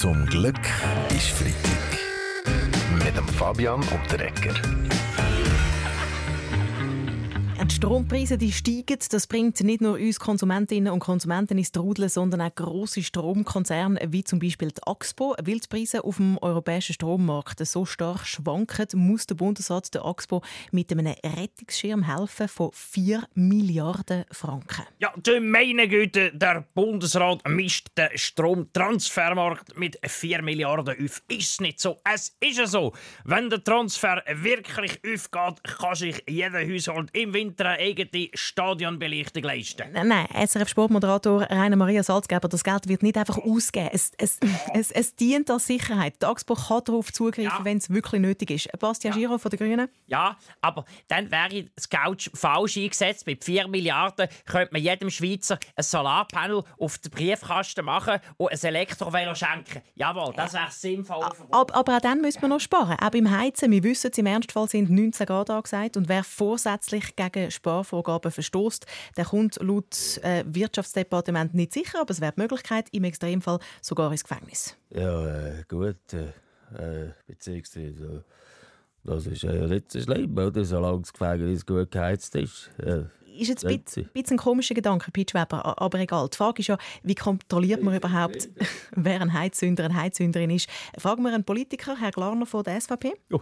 Zum Glück ist Freitag. Mit dem Fabian und der Ecker. Die Strompreise die steigen. Das bringt nicht nur uns Konsumentinnen und Konsumenten ins Trudeln, sondern auch grosse Stromkonzerne wie zum Beispiel die Axpo. Weil die Preise auf dem europäischen Strommarkt so stark schwanken, muss der Bundesrat der Axpo mit einem Rettungsschirm helfen von 4 Milliarden Franken. Ja, du meine Güte, der Bundesrat mischt den Stromtransfermarkt mit 4 Milliarden auf. Ist nicht so. Es ist ja so. Wenn der Transfer wirklich aufgeht, kann sich jeder Haushalt im Winter eine eigene Stadionbelichtung leisten. Nein, SRF-Sportmoderator Rainer Maria Salzgeber, das Geld wird nicht einfach ausgegeben. Es, es, es, es dient als Sicherheit. Die Axpo kann darauf zugreifen, ja. wenn es wirklich nötig ist. Bastian ja. Giro von den Grünen? Ja, aber dann wäre das Geld falsch eingesetzt. Mit 4 Milliarden könnte man jedem Schweizer ein Solarpanel auf den Briefkasten machen und ein Elektrovelo schenken. Jawohl, das wäre sinnvoll. Aber, aber auch dann müssen wir noch sparen. Auch beim Heizen. Wir wissen, im Ernstfall sind 19 Grad angesagt. Und wer vorsätzlich gegen Sparvorgaben verstößt, der kommt laut äh, Wirtschaftsdepartement nicht sicher, aber es wäre die Möglichkeit, im Extremfall sogar ins Gefängnis. Ja, äh, gut. Äh, äh beziehungsweise, das ist ja nicht so schlimm, oder? solange das Gefängnis gut geheizt ist. Äh, ist jetzt ein bisschen, ein komischer Gedanke, Pitch Weber, aber egal. Die Frage ist ja, wie kontrolliert man überhaupt, wer ein Heizsünder, eine Heizsünderin ist? Fragen wir einen Politiker, Herr Glarner von der SVP? Ja,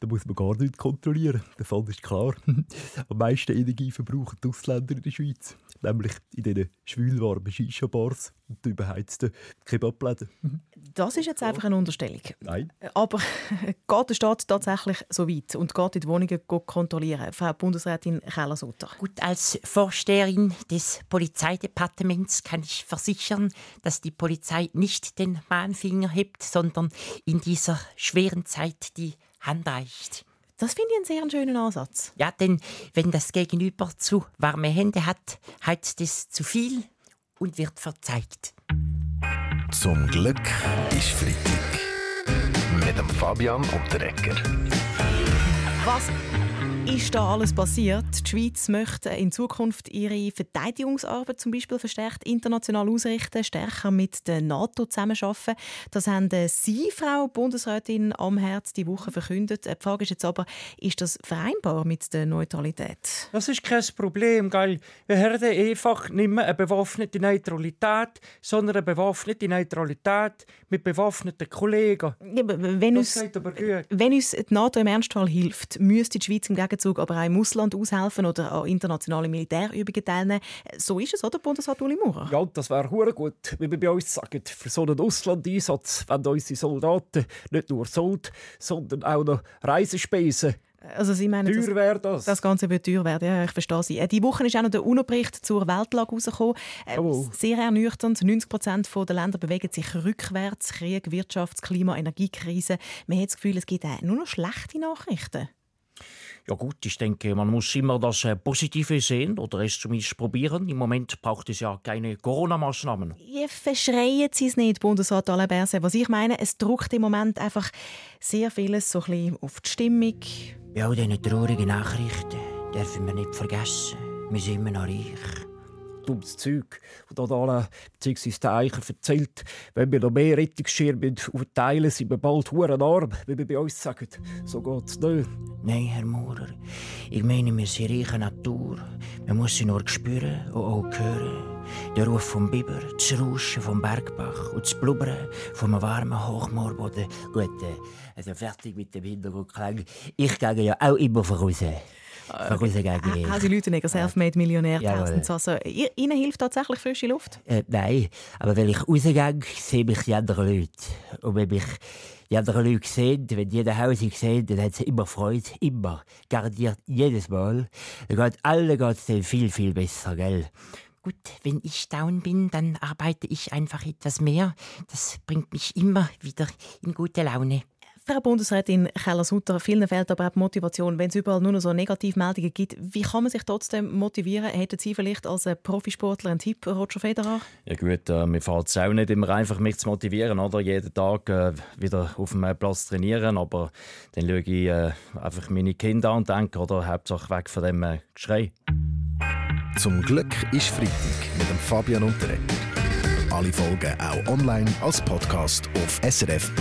da muss man gar nichts kontrollieren. Der Fall ist klar. Am meisten Energie verbrauchen die Ausländer in der Schweiz. Nämlich in diesen schwülwarmen Shisha-Bars und den überheizten Kebabläden. Das ist jetzt einfach eine Unterstellung. Nein. Aber geht der Staat tatsächlich so weit und geht in die Wohnungen kontrollieren? Frau Bundesrätin Keller-Sutter. Gut, als Vorsteherin des Polizeidepartements kann ich versichern, dass die Polizei nicht den Mahnfinger hebt, sondern in dieser schweren Zeit die Hand reicht. Das finde ich einen sehr schönen Ansatz. Ja, denn wenn das Gegenüber zu warme Hände hat, heizt es zu viel und wird verzeiht. Zum Glück ist Freitag. Mit dem Fabian und der Ecker. Was ist da alles passiert? Die Schweiz möchte in Zukunft ihre Verteidigungsarbeit zum Beispiel verstärkt international ausrichten, stärker mit der NATO zusammenarbeiten. Das haben Sie, Frau Bundesrätin Amherz, die Woche verkündet. Die Frage ist jetzt aber, ist das vereinbar mit der Neutralität? Das ist kein Problem, gell? Wir haben einfach nicht mehr eine bewaffnete Neutralität, sondern eine bewaffnete Neutralität mit bewaffneten Kollegen. Ja, wenn, uns, wenn uns die NATO im Ernstfall hilft, müsste die Schweiz im Gegenzug Gegenzug aber auch im Ausland aushelfen oder an internationalen Militärübungen teilnehmen. So ist es, oder, Bundesrat Uli Maurer? Ja, das wäre hure gut, wie wir bei uns sagen. Für so einen Auslandeinsatz wenn unsere Soldaten nicht nur Sold, sondern auch noch Reisespesen also Sie meinen, teuer wäre das. Das Ganze wird teuer werden, ja, ich verstehe Sie. Äh, die Woche ist auch noch der UNO-Bericht zur Weltlage rausgekommen. Äh, oh. Sehr ernüchternd. 90 Prozent der Länder bewegen sich rückwärts. Krieg, Wirtschafts-, Klima-, Energiekrise. Man hat das Gefühl, es gibt nur noch schlechte Nachrichten. Ja gut, ich denke, man muss immer das äh, Positive sehen oder es zumindest probieren. Im Moment braucht es ja keine Corona-Maßnahmen. Ihr verschreien Sie es nicht, Bundesrat Alain Berset. Was ich meine, es druckt im Moment einfach sehr vieles so ein bisschen auf die Stimmung. Ja, diese traurigen Nachrichten dürfen wir nicht vergessen. Wir sind immer noch reich dummes Zeug. Und hat alle, beziehungsweise der Eicher erzählt, wenn wir noch mehr Rettungsschirme verteilen, sind wir bald huren arm, wie wir bei uns sagen. So geht es nicht. Nein, Herr Maurer. Ich meine, wir sind reiche Natur. Man muss sie nur spüren und auch hören. Der Ruf vom Biber, das Rauschen vom Bergbach und das Blubbern vom warmen Hochmoorboden. Gut, äh, also fertig mit dem Hintergrundklang. Ich gehe ja auch immer voraus. Vorausgegangen. Äh, also Leute nicht Selfmade-Millionär ja, also, Ihnen hilft tatsächlich frische Luft? Äh, nein, aber wenn ich rausgehe, sehe ich die anderen Leute. Und wenn mich die anderen Leute sehen, wenn jeder Haus ich sehe, dann hat sie immer Freude, immer. Garantiert jedes Mal. Dann geht allen geht's dann viel, viel besser, gell? Gut, wenn ich down bin, dann arbeite ich einfach etwas mehr. Das bringt mich immer wieder in gute Laune. Frau Bundesrätin Keller-Sutter, vielen fehlt aber auch die Motivation. Wenn es überall nur noch so Negativmeldungen gibt, wie kann man sich trotzdem motivieren? Hätten Sie vielleicht als Profisportler einen Tipp, Roger Federer? Ja gut, äh, mir fällt es auch nicht immer einfach, mich zu motivieren, oder? jeden Tag äh, wieder auf dem Platz trainieren, aber dann schaue ich äh, einfach meine Kinder an und denke, oder, Hauptsache weg von dem äh, Geschrei. Zum Glück ist Freitag mit dem Fabian Unterreger. alle Folgen auch online als Podcast auf srf.ch-audio.